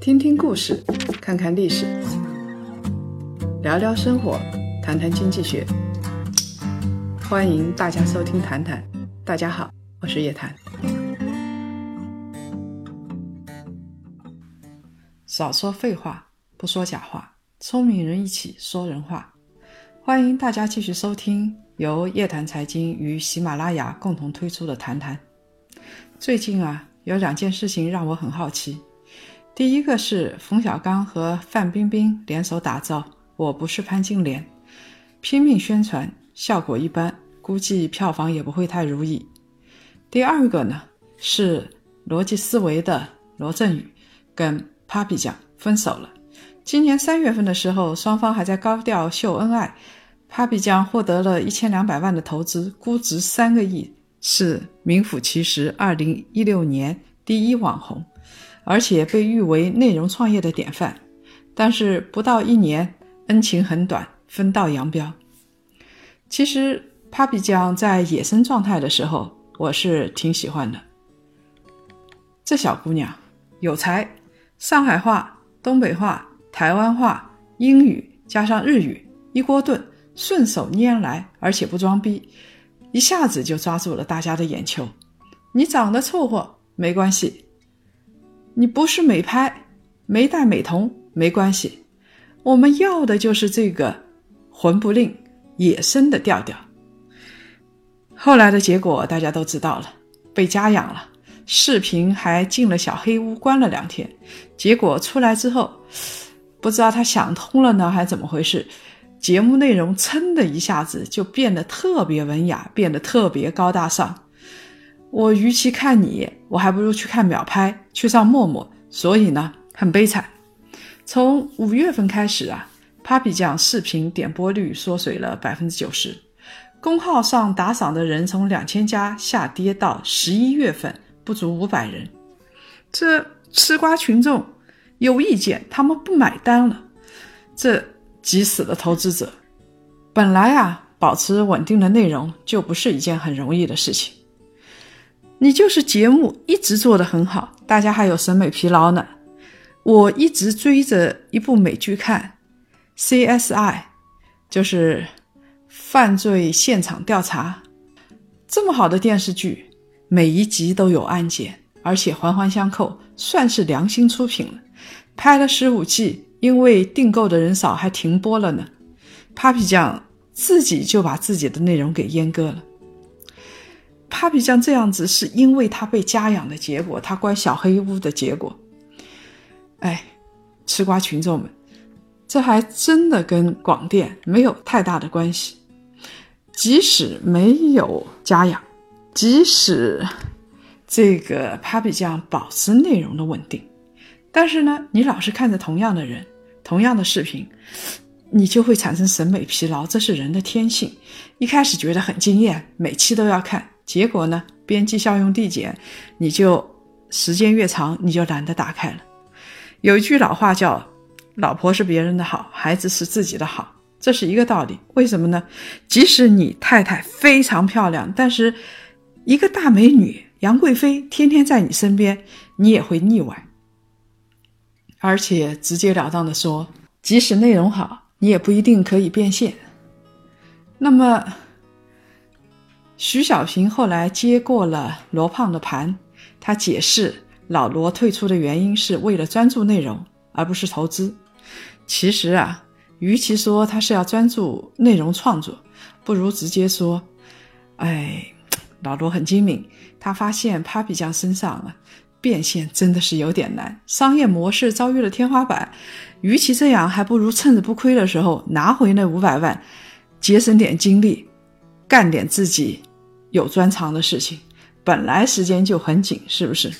听听故事，看看历史，聊聊生活，谈谈经济学。欢迎大家收听《谈谈》，大家好，我是叶檀。少说废话，不说假话，聪明人一起说人话。欢迎大家继续收听由叶檀财经与喜马拉雅共同推出的《谈谈》。最近啊，有两件事情让我很好奇。第一个是冯小刚和范冰冰联手打造《我不是潘金莲》，拼命宣传，效果一般，估计票房也不会太如意。第二个呢是逻辑思维的罗振宇跟 Papi 酱分手了。今年三月份的时候，双方还在高调秀恩爱，Papi 酱获得了一千两百万的投资，估值三个亿，是名副其实二零一六年第一网红。而且被誉为内容创业的典范，但是不到一年，恩情很短，分道扬镳。其实，Papi 酱在野生状态的时候，我是挺喜欢的。这小姑娘有才，上海话、东北话、台湾话、英语加上日语一锅炖，顺手拈来，而且不装逼，一下子就抓住了大家的眼球。你长得凑合没关系。你不是美拍，没戴美瞳没关系，我们要的就是这个魂不吝、野生的调调。后来的结果大家都知道了，被家养了，视频还进了小黑屋关了两天。结果出来之后，不知道他想通了呢，还是怎么回事？节目内容噌的一下子就变得特别文雅，变得特别高大上。我与其看你，我还不如去看秒拍，去上陌陌。所以呢，很悲惨。从五月份开始啊，Papi 酱视频点播率缩水了百分之九十，公号上打赏的人从两千家下跌到十一月份不足五百人。这吃瓜群众有意见，他们不买单了，这急死了投资者。本来啊，保持稳定的内容就不是一件很容易的事情。你就是节目一直做得很好，大家还有审美疲劳呢。我一直追着一部美剧看，CSI，就是犯罪现场调查。这么好的电视剧，每一集都有案件，而且环环相扣，算是良心出品了。拍了十五季，因为订购的人少，还停播了呢。Papi 酱自己就把自己的内容给阉割了。Papi 酱这样子是因为他被家养的结果，他关小黑屋的结果。哎，吃瓜群众们，这还真的跟广电没有太大的关系。即使没有家养，即使这个 Papi 酱保持内容的稳定，但是呢，你老是看着同样的人、同样的视频，你就会产生审美疲劳，这是人的天性。一开始觉得很惊艳，每期都要看。结果呢？边际效用递减，你就时间越长，你就懒得打开了。有一句老话叫“老婆是别人的好，孩子是自己的好”，这是一个道理。为什么呢？即使你太太非常漂亮，但是一个大美女杨贵妃天天在你身边，你也会腻歪。而且直截了当的说，即使内容好，你也不一定可以变现。那么。徐小平后来接过了罗胖的盘，他解释老罗退出的原因是为了专注内容，而不是投资。其实啊，与其说他是要专注内容创作，不如直接说，哎，老罗很精明，他发现 Papi 酱身上啊变现真的是有点难，商业模式遭遇了天花板。与其这样，还不如趁着不亏的时候拿回那五百万，节省点精力。干点自己有专长的事情，本来时间就很紧，是不是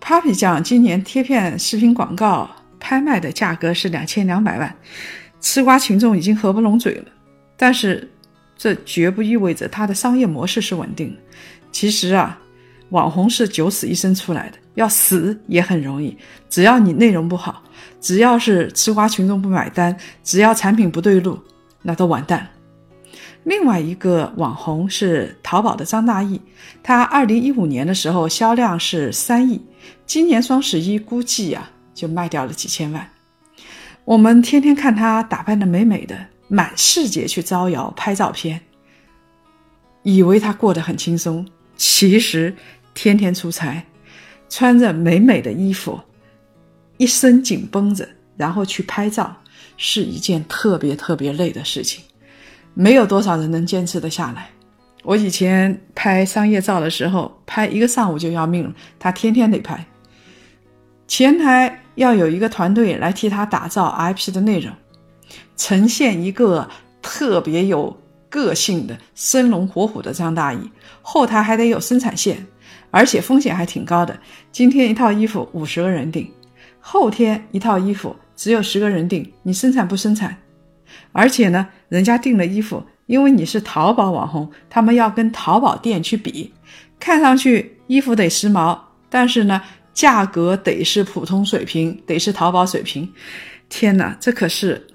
？Papi 酱今年贴片视频广告拍卖的价格是两千两百万，吃瓜群众已经合不拢嘴了。但是这绝不意味着它的商业模式是稳定的。其实啊，网红是九死一生出来的，要死也很容易。只要你内容不好，只要是吃瓜群众不买单，只要产品不对路，那都完蛋。另外一个网红是淘宝的张大奕，他二零一五年的时候销量是三亿，今年双十一估计啊就卖掉了几千万。我们天天看他打扮的美美的，满世界去招摇拍照片，以为他过得很轻松，其实天天出差，穿着美美的衣服，一身紧绷着，然后去拍照，是一件特别特别累的事情。没有多少人能坚持得下来。我以前拍商业照的时候，拍一个上午就要命了。他天天得拍，前台要有一个团队来替他打造 IP 的内容，呈现一个特别有个性的生龙活虎的张大奕。后台还得有生产线，而且风险还挺高的。今天一套衣服五十个人订，后天一套衣服只有十个人订，你生产不生产？而且呢，人家订了衣服，因为你是淘宝网红，他们要跟淘宝店去比，看上去衣服得时髦，但是呢，价格得是普通水平，得是淘宝水平。天哪，这可是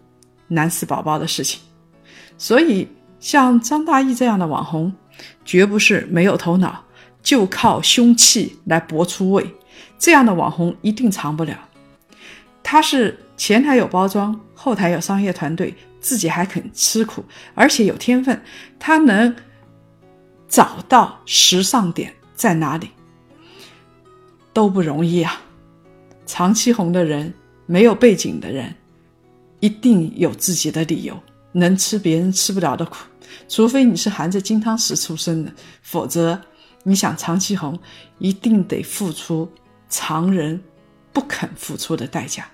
难死宝宝的事情。所以，像张大奕这样的网红，绝不是没有头脑，就靠凶器来搏出位。这样的网红一定长不了。他是前台有包装，后台有商业团队。自己还肯吃苦，而且有天分，他能找到时尚点在哪里，都不容易啊！长期红的人，没有背景的人，一定有自己的理由，能吃别人吃不了的苦。除非你是含着金汤匙出生的，否则你想长期红，一定得付出常人不肯付出的代价。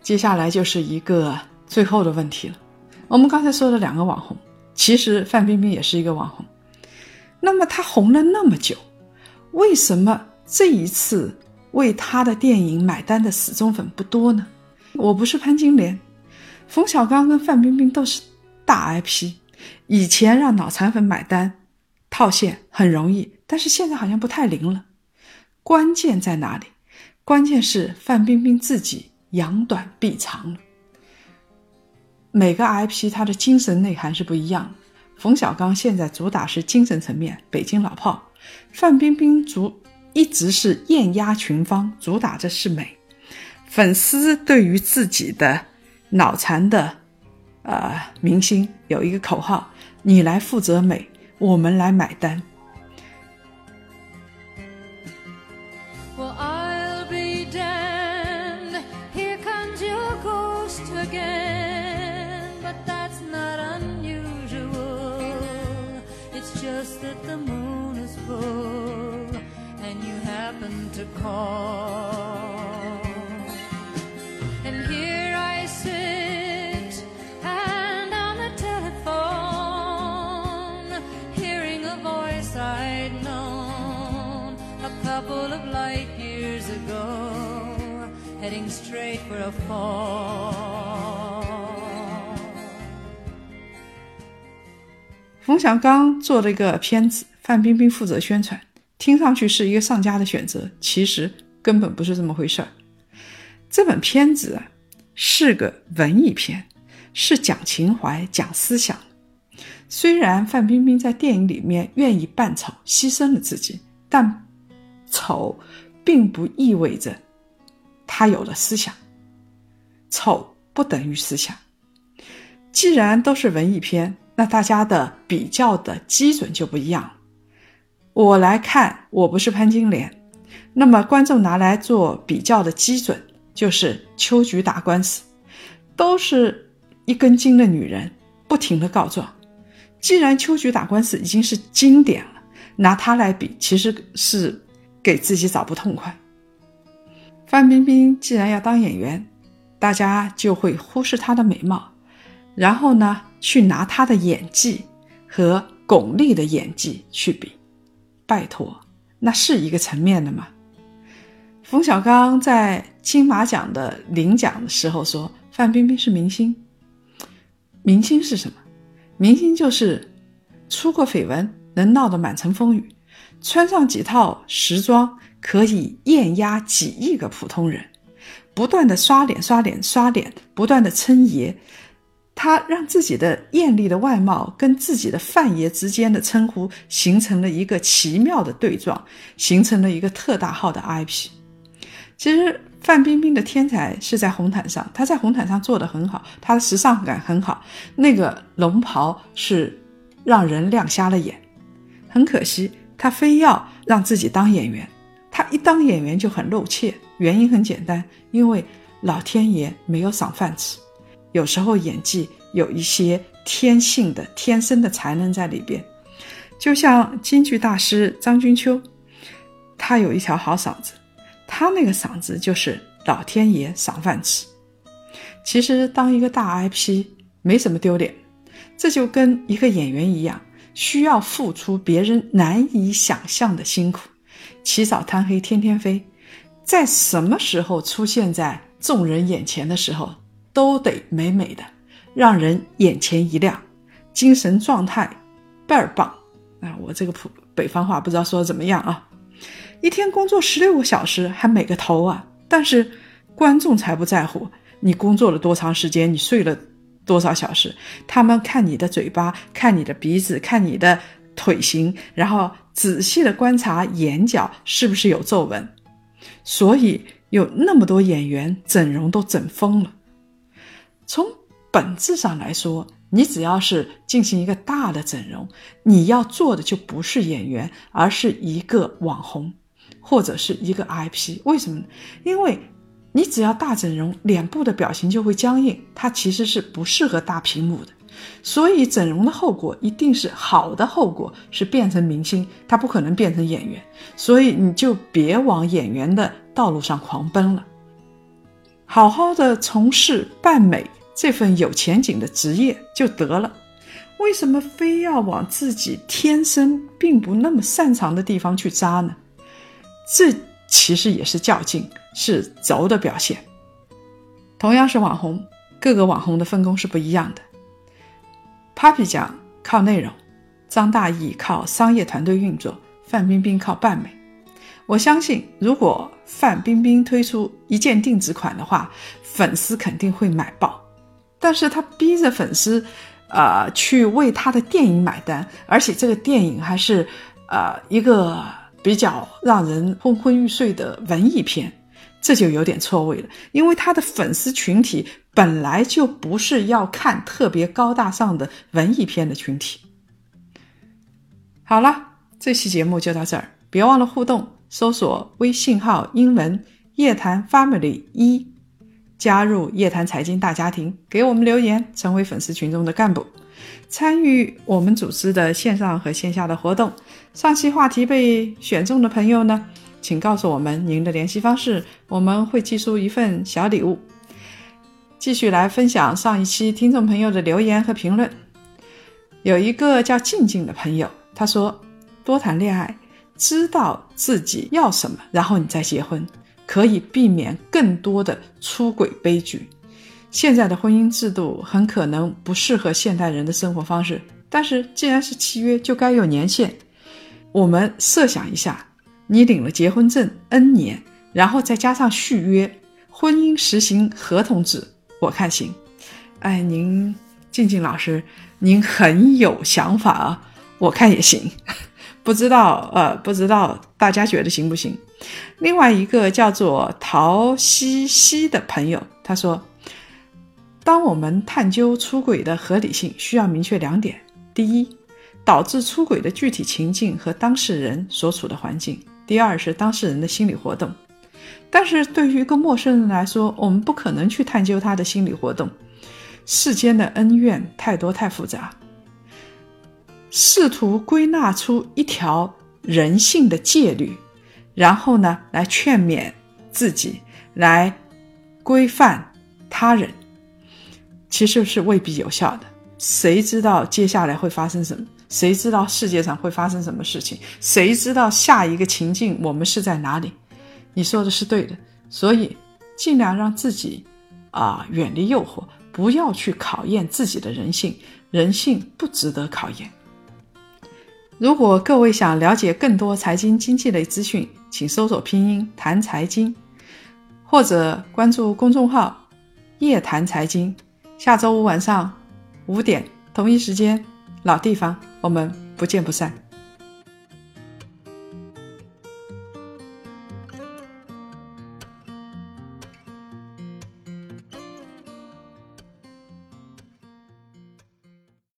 接下来就是一个最后的问题了。我们刚才说了两个网红，其实范冰冰也是一个网红。那么她红了那么久，为什么这一次为她的电影买单的死忠粉不多呢？我不是潘金莲，冯小刚跟范冰冰都是大 IP，以前让脑残粉买单套现很容易，但是现在好像不太灵了。关键在哪里？关键是范冰冰自己。扬短避长了。每个 IP 它的精神内涵是不一样的。冯小刚现在主打是精神层面，北京老炮；范冰冰主一直是艳压群芳，主打的是美。粉丝对于自己的脑残的呃明星有一个口号：你来负责美，我们来买单。Heading straight for a fall. 冯小刚做了一个片子，范冰冰负责宣传。听上去是一个上佳的选择，其实根本不是这么回事儿。这本片子啊是个文艺片，是讲情怀、讲思想。虽然范冰冰在电影里面愿意扮丑，牺牲了自己，但丑并不意味着他有了思想。丑不等于思想。既然都是文艺片，那大家的比较的基准就不一样。我来看，我不是潘金莲，那么观众拿来做比较的基准就是秋菊打官司，都是一根筋的女人，不停的告状。既然秋菊打官司已经是经典了，拿它来比，其实是给自己找不痛快。范冰冰既然要当演员，大家就会忽视她的美貌，然后呢，去拿她的演技和巩俐的演技去比。拜托，那是一个层面的吗？冯小刚在金马奖的领奖的时候说：“范冰冰是明星。明星是什么？明星就是出过绯闻，能闹得满城风雨，穿上几套时装可以艳压几亿个普通人，不断的刷脸、刷脸、刷脸，不断的称爷，他让自己的艳丽的外貌跟自己的范爷之间的称呼形成了一个奇妙的对撞，形成了一个特大号的 IP。其实范冰冰的天才是在红毯上，她在红毯上做的很好，她的时尚感很好，那个龙袍是让人亮瞎了眼。很可惜，她非要让自己当演员，他一当演员就很露怯，原因很简单，因为老天爷没有赏饭吃。有时候演技有一些天性的、天生的才能在里边，就像京剧大师张君秋，他有一条好嗓子，他那个嗓子就是老天爷赏饭吃。其实当一个大 IP 没什么丢脸，这就跟一个演员一样，需要付出别人难以想象的辛苦，起早贪黑，天天飞，在什么时候出现在众人眼前的时候。都得美美的，让人眼前一亮，精神状态倍儿棒啊！我这个普北方话不知道说的怎么样啊？一天工作十六个小时还美个头啊！但是观众才不在乎你工作了多长时间，你睡了多少小时，他们看你的嘴巴，看你的鼻子，看你的腿型，然后仔细的观察眼角是不是有皱纹。所以有那么多演员整容都整疯了。从本质上来说，你只要是进行一个大的整容，你要做的就不是演员，而是一个网红或者是一个 IP。为什么呢？因为你只要大整容，脸部的表情就会僵硬，它其实是不适合大屏幕的。所以整容的后果一定是好的后果，是变成明星，他不可能变成演员。所以你就别往演员的道路上狂奔了，好好的从事扮美。这份有前景的职业就得了，为什么非要往自己天生并不那么擅长的地方去扎呢？这其实也是较劲，是轴的表现。同样是网红，各个网红的分工是不一样的。Papi 酱靠内容，张大奕靠商业团队运作，范冰冰靠扮美。我相信，如果范冰冰推出一件定制款的话，粉丝肯定会买爆。但是他逼着粉丝，呃，去为他的电影买单，而且这个电影还是，呃，一个比较让人昏昏欲睡的文艺片，这就有点错位了。因为他的粉丝群体本来就不是要看特别高大上的文艺片的群体。好了，这期节目就到这儿，别忘了互动，搜索微信号英文夜谈 family 一。加入夜谈财经大家庭，给我们留言，成为粉丝群中的干部，参与我们组织的线上和线下的活动。上期话题被选中的朋友呢，请告诉我们您的联系方式，我们会寄出一份小礼物。继续来分享上一期听众朋友的留言和评论。有一个叫静静的朋友，他说：“多谈恋爱，知道自己要什么，然后你再结婚。”可以避免更多的出轨悲剧。现在的婚姻制度很可能不适合现代人的生活方式，但是既然是契约，就该有年限。我们设想一下，你领了结婚证 N 年，然后再加上续约，婚姻实行合同制，我看行。哎，您静静老师，您很有想法啊，我看也行。不知道，呃，不知道大家觉得行不行？另外一个叫做陶西西的朋友，他说：“当我们探究出轨的合理性，需要明确两点：第一，导致出轨的具体情境和当事人所处的环境；第二是当事人的心理活动。但是对于一个陌生人来说，我们不可能去探究他的心理活动。世间的恩怨太多太复杂。”试图归纳出一条人性的戒律，然后呢，来劝勉自己，来规范他人，其实是未必有效的。谁知道接下来会发生什么？谁知道世界上会发生什么事情？谁知道下一个情境我们是在哪里？你说的是对的，所以尽量让自己啊远离诱惑，不要去考验自己的人性，人性不值得考验。如果各位想了解更多财经经济类资讯，请搜索拼音谈财经，或者关注公众号夜谈财经。下周五晚上五点同一时间，老地方，我们不见不散。